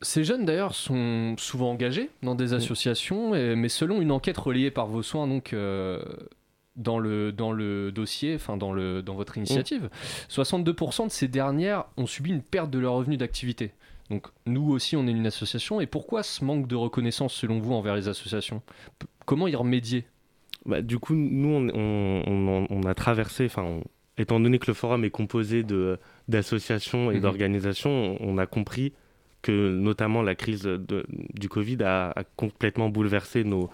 Ces jeunes d'ailleurs sont souvent engagés dans des associations, et- mais selon une enquête relayée par vos soins donc euh, dans le dans le dossier, enfin dans le dans votre initiative, 62% de ces dernières ont subi une perte de leurs revenus d'activité. Donc nous aussi on est une association et pourquoi ce manque de reconnaissance selon vous envers les associations? P- Comment y remédier? Bah, du coup, nous, on, on- on- on a traversé, enfin, étant donné que le forum est composé d'associations et Mhm. d'organisations, on, a compris que notamment la crise de- du Covid a, a complètement bouleversé nos,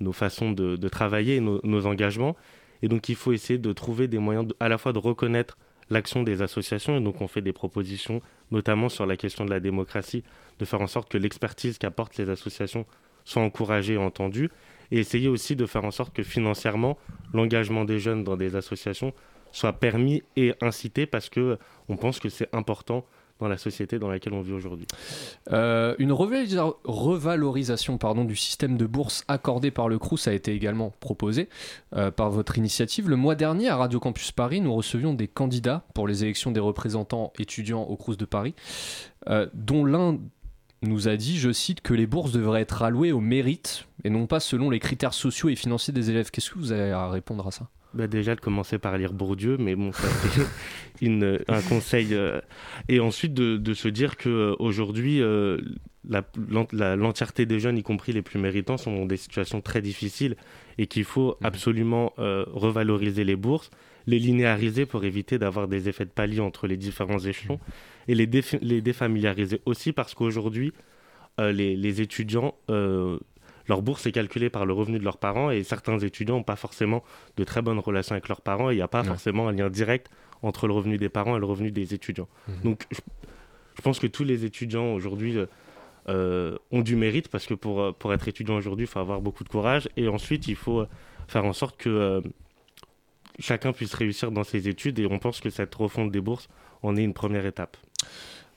nos façons de, de travailler, nos, nos engagements. Et donc, il faut essayer de trouver des moyens de- à la fois de reconnaître l'action des associations, et donc on fait des propositions, notamment sur la question de la démocratie, de faire en sorte que l'expertise qu'apportent les associations soit encouragée et entendue, et essayer aussi de faire en sorte que financièrement, l'engagement des jeunes dans des associations soit permis et incité, parce que on pense que c'est important dans la société dans laquelle on vit aujourd'hui. Euh, une revalorisation du système de bourse accordé par le CRUS a été également proposée euh, par votre initiative. Le mois dernier, à Radio Campus Paris, nous recevions des candidats pour les élections des représentants étudiants au CRUS de Paris, euh, dont l'un nous a dit, je cite, que les bourses devraient être allouées au mérite et non pas selon les critères sociaux et financiers des élèves. Qu'est-ce que vous avez à répondre à ça? Bah déjà de commencer par lire Bourdieu, mais bon, ça c'est [laughs] une- un conseil. euh, et ensuite de, de se dire que euh, aujourd'hui, euh, l'entièreté des jeunes, y compris les plus méritants, sont dans des situations très difficiles et qu'il faut Mhm. absolument euh, revaloriser les bourses, les linéariser pour éviter d'avoir des effets de palier entre les différents échelons et les, les défamiliariser aussi parce qu'aujourd'hui, les, les étudiants, leur bourse est calculée par le revenu de leurs parents et certains étudiants n'ont pas forcément de très bonnes relations avec leurs parents et il n'y a pas Ouais. forcément un lien direct entre le revenu des parents et le revenu des étudiants. Mhm. Donc je, je pense que tous les étudiants aujourd'hui euh, euh, ont du mérite parce que pour, euh, pour être étudiant aujourd'hui, il faut avoir beaucoup de courage et ensuite il faut faire en sorte que euh, chacun puisse réussir dans ses études et on pense que cette refonte des bourses en est une première étape.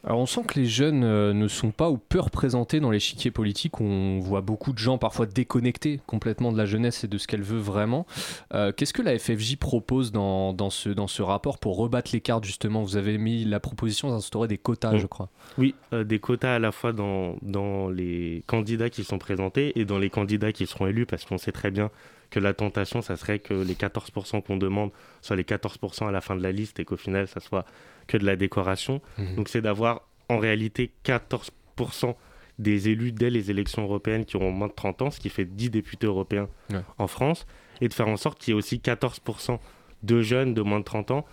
Alors on sent que les jeunes euh, ne sont pas ou peu représentés dans l'échiquier politique. On voit beaucoup de gens parfois déconnectés complètement de la jeunesse et de ce qu'elle veut vraiment. Euh, Qu'est-ce que la FFJ propose dans, dans, ce, dans ce rapport pour rebattre les cartes justement? Vous avez mis la proposition d'instaurer des quotas, je crois. Oui, euh, des quotas à la fois dans, dans les candidats qui sont présentés et dans les candidats qui seront élus, parce qu'on sait très bien que la tentation, ça serait que les 14% qu'on demande soient les 14% à la fin de la liste et qu'au final, ça soit que de la décoration. Mhm. Donc c'est d'avoir en réalité 14% des élus dès les élections européennes qui auront moins de 30 ans, ce qui fait 10 députés européens Ouais. en France, et de faire en sorte qu'il y ait aussi 14% de jeunes de moins de 30 ans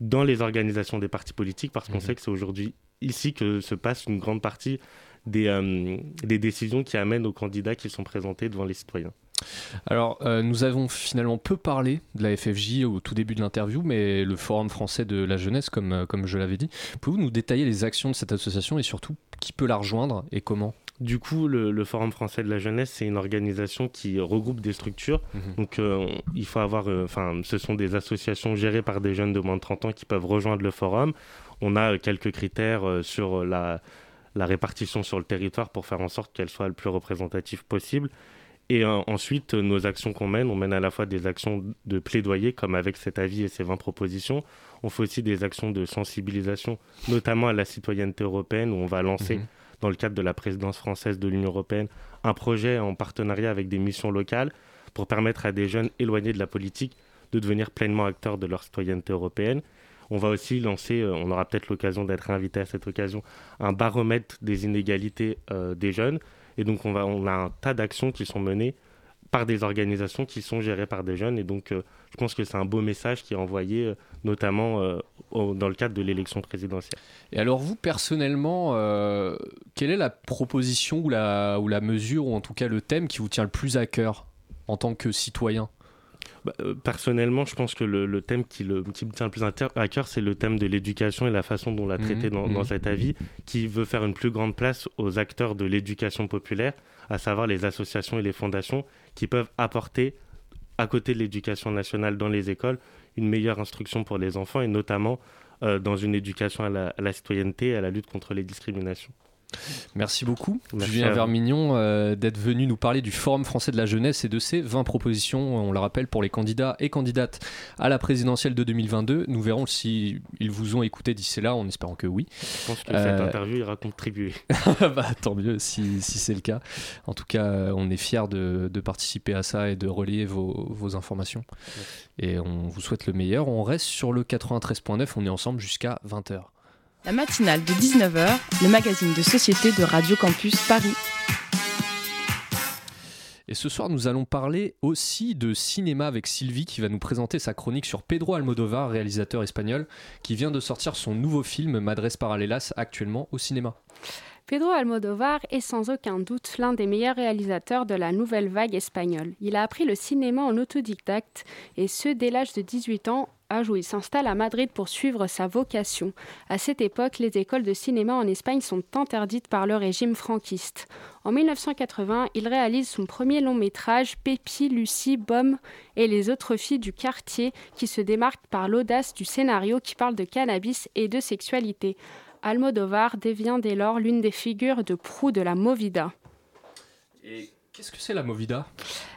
dans les organisations des partis politiques, parce qu'on Mhm. sait que c'est aujourd'hui ici que se passe une grande partie des, euh, des décisions qui amènent aux candidats qui sont présentés devant les citoyens. Alors, euh, nous avons finalement peu parlé de la FFJ au tout début de l'interview, mais le Forum français de la jeunesse, comme, euh, comme je l'avais dit, pouvez-vous nous détailler les actions de cette association et surtout qui peut la rejoindre et comment? Du coup, le, le Forum français de la jeunesse, c'est une organisation qui regroupe des structures. Mhm. Donc, euh, il faut avoir, euh, enfin, ce sont des associations gérées par des jeunes de moins de 30 ans qui peuvent rejoindre le forum. On a euh, quelques critères sur la, la répartition sur le territoire pour faire en sorte qu'elle soit le plus représentative possible. Et euh, ensuite, euh, nos actions qu'on mène, on mène à la fois des actions de plaidoyer, comme avec cet avis et ces 20 propositions. On fait aussi des actions de sensibilisation, notamment à la citoyenneté européenne, où on va lancer Mhm. dans le cadre de la présidence française de l'Union européenne, un projet en partenariat avec des missions locales pour permettre à des jeunes éloignés de la politique de devenir pleinement acteurs de leur citoyenneté européenne. On va aussi lancer, euh, on aura peut-être l'occasion d'être invité à cette occasion, un baromètre des inégalités euh, des jeunes. Et donc on, a un tas d'actions qui sont menées par des organisations qui sont gérées par des jeunes. Et donc euh, je pense que c'est un beau message qui est envoyé, euh, notamment euh, dans le cadre de l'élection présidentielle. Et alors vous, personnellement, quelle est la proposition ou la mesure, ou en tout cas le thème qui vous tient le plus à cœur en tant que citoyen? Bah, euh, personnellement, je pense que le, le thème qui, le, qui me tient le plus à cœur, c'est le thème de l'éducation et la façon dont on l'a traité Mhm, dans, dans cet avis, qui veut faire une plus grande place aux acteurs de l'éducation populaire, à savoir les associations et les fondations, qui peuvent apporter, à côté de l'éducation nationale dans les écoles, une meilleure instruction pour les enfants, et notamment euh, dans une éducation à la, à la citoyenneté et à la lutte contre les discriminations. Merci beaucoup, Merci Julien. Vermignon, euh, d'être venu nous parler du Forum français de la jeunesse et de ses 20 propositions, on le rappelle, pour les candidats et candidates à la présidentielle de 2022. Nous verrons si ils vous ont écouté d'ici là, en espérant que oui. Je pense que Euh, cette interview ira contribuer. [laughs] bah, tant mieux si, si c'est le cas. En tout cas, euh, on est fiers de, de participer à ça et de relayer vos, vos informations. Et on vous souhaite le meilleur. On reste sur le 93.9, on est ensemble jusqu'à 20h. La matinale de 19h, le magazine de société de Radio Campus Paris. Et ce soir, nous allons parler aussi de cinéma avec Sylvie qui va nous présenter sa chronique sur Pedro Almodovar, réalisateur espagnol, qui vient de sortir son nouveau film Madres Paralelas actuellement au cinéma. Pedro Almodovar est sans aucun doute l'un des meilleurs réalisateurs de la nouvelle vague espagnole. Il a appris le cinéma en autodidacte et ce dès l'âge de 18 ans, âge où il s'installe à Madrid pour suivre sa vocation. À cette époque, les écoles de cinéma en Espagne sont interdites par le régime franquiste. En 1980, il réalise son premier long métrage, Pépi, Lucie, Bom et les autres filles du quartier, qui se démarque par l'audace du scénario qui parle de cannabis et de sexualité. Almodovar devient dès lors l'une des figures de proue de la Movida. Et qu'est-ce que c'est la Movida?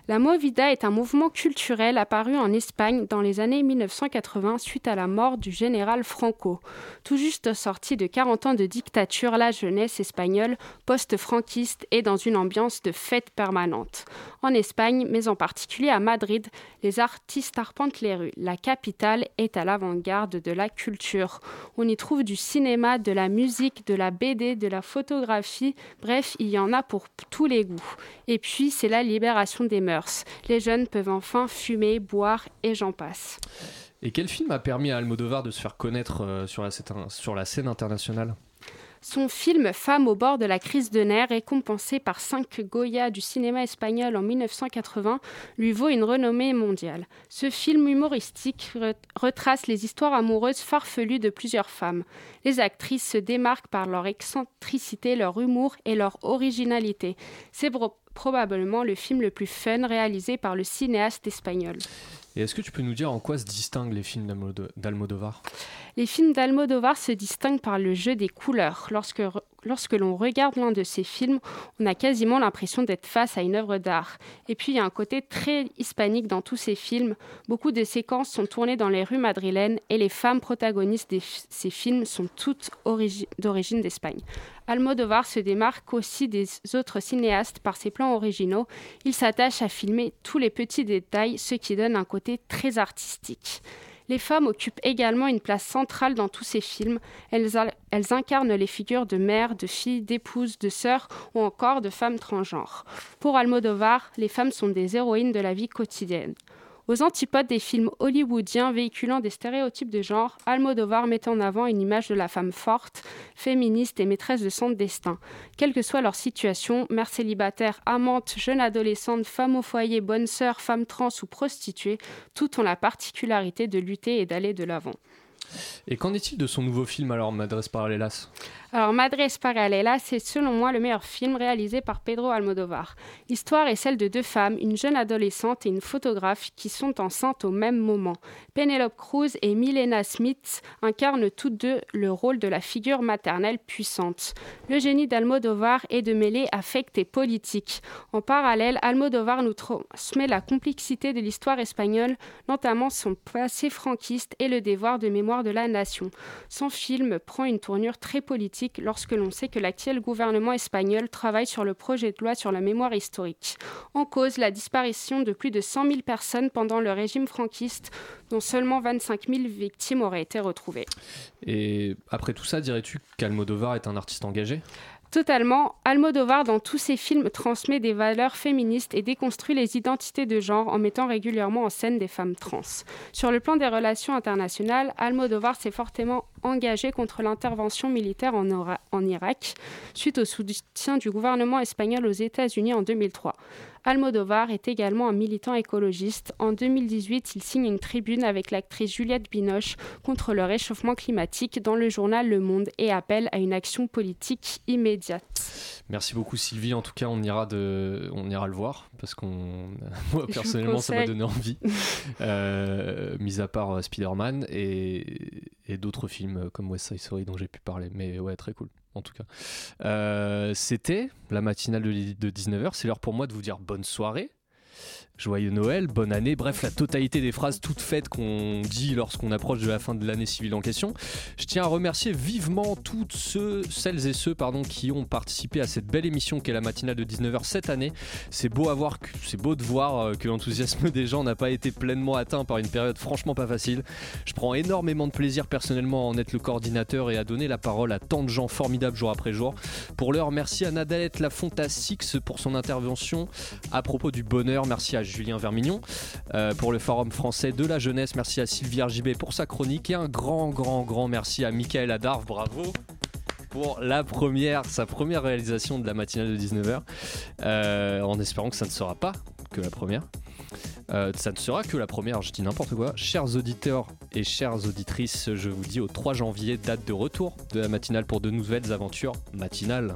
La Movida est un mouvement culturel apparu en Espagne dans les années 1980 suite à la mort du général Franco. Tout juste sorti de 40 ans de dictature, la jeunesse espagnole post-franquiste est dans une ambiance de fête permanente. En Espagne, mais en particulier à Madrid, les artistes arpentent les rues. La capitale est à l'avant-garde de la culture. On y trouve du cinéma, de la musique, de la BD, de la photographie, bref, il y en a pour tous les goûts. Et puis, c'est la libération des mœurs. Les jeunes peuvent enfin fumer, boire et j'en passe. Et quel film a permis à Almodovar de se faire connaître euh, sur, la, scène- sur la scène internationale? Son film Femme au bord de la crise de nerfs, récompensé par 5 Goya du cinéma espagnol en 1980, lui vaut une renommée mondiale. Ce film humoristique re- retrace les histoires amoureuses farfelues de plusieurs femmes. Les actrices se démarquent par leur excentricité, leur humour et leur originalité. C'est probablement le film le plus fun réalisé par le cinéaste espagnol. Et est-ce que tu peux nous dire en quoi se distinguent les films d'Almodo- d'Almodovar? Les films d'Almodovar se distinguent par le jeu des couleurs. Lorsque, lorsque l'on regarde l'un de ces films, on a quasiment l'impression d'être face à une œuvre d'art. Et puis il y a un côté très hispanique dans tous ces films. Beaucoup de séquences sont tournées dans les rues madrilènes et les femmes protagonistes de ces films sont toutes origi- d'origine d'Espagne. Almodovar se démarque aussi des autres cinéastes par ses plans originaux. Il s'attache à filmer tous les petits détails, ce qui donne un côté très artistique. Les femmes occupent également une place centrale dans tous ces films. Elles, elles incarnent les figures de mères, de filles, d'épouses, de sœurs ou encore de femmes transgenres. Pour Almodovar, les femmes sont des héroïnes de la vie quotidienne. Aux antipodes des films hollywoodiens véhiculant des stéréotypes de genre, Almodovar met en avant une image de la femme forte, féministe et maîtresse de son destin. Quelle que soit leur situation, mère célibataire, amante, jeune adolescente, femme au foyer, bonne sœur, femme trans ou prostituée, toutes ont la particularité de lutter et d'aller de l'avant. Et qu'en est-il de son nouveau film alors, Madres Paralelas Alors, Madres Paralelas, c'est selon moi le meilleur film réalisé par Pedro Almodovar. L'histoire est celle de deux femmes, une jeune adolescente et une photographe qui sont enceintes au même moment. Penelope Cruz et Milena Smith incarnent toutes deux le rôle de la figure maternelle puissante. Le génie d'Almodovar est de mêler affect et politique. En parallèle, Almodovar nous transmet la complexité de l'histoire espagnole, notamment son passé franquiste et le devoir de mémoire de la nation. Son film prend une tournure très politique lorsque l'on sait que l'actuel gouvernement espagnol travaille sur le projet de loi sur la mémoire historique. En cause, la disparition de plus de 100 000 personnes pendant le régime franquiste, dont seulement 25 000 victimes auraient été retrouvées. Et après tout ça, dirais-tu qu'Almodovar est un artiste engagé? Totalement, Almodovar dans tous ses films transmet des valeurs féministes et déconstruit les identités de genre en mettant régulièrement en scène des femmes trans. Sur le plan des relations internationales, Almodovar s'est fortement engagé contre l'intervention militaire en, Irak suite au soutien du gouvernement espagnol aux États-Unis en 2003. Almodovar est également un militant écologiste. En 2018, il signe une tribune avec l'actrice Juliette Binoche contre le réchauffement climatique dans le journal Le Monde et appelle à une action politique immédiate. Merci beaucoup Sylvie. En tout cas, on ira de, on ira le voir parce qu'on, [laughs] moi personnellement, ça m'a donné envie. Euh, mis à part euh, Spider-Man et, et d'autres films euh, comme West Side Story dont j'ai pu parler. Mais ouais, très cool. en tout cas. Euh, C'était la matinale de, de 19h. C'est l'heure pour moi de vous dire bonne soirée. Joyeux Noël, bonne année, bref, la totalité des phrases toutes faites qu'on dit lorsqu'on approche de la fin de l'année civile en question. Je tiens à remercier vivement toutes celles et ceux qui ont participé à cette belle émission qu'est la matinale de 19h cette année. C'est beau de voir euh, que l'enthousiasme des gens n'a pas été pleinement atteint par une période franchement pas facile. Je prends énormément de plaisir personnellement à en être le coordinateur et à donner la parole à tant de gens formidables jour après jour. Pour l'heure, merci à Nadalette Lafontasix pour son intervention à propos du bonheur. Merci à Julien Vermignon euh, pour le Forum français de la jeunesse. Merci à Sylvie RJB pour sa chronique et un grand, grand, grand merci à Michael Adarve. Bravo pour la première, sa première réalisation de la matinale de 19h. Euh, en espérant que ça ne sera pas que la première. Euh, ça ne sera que la première, je dis n'importe quoi. Chers auditeurs et chères auditrices, je vous dis au 3 janvier, date de retour de la matinale pour de nouvelles aventures matinales.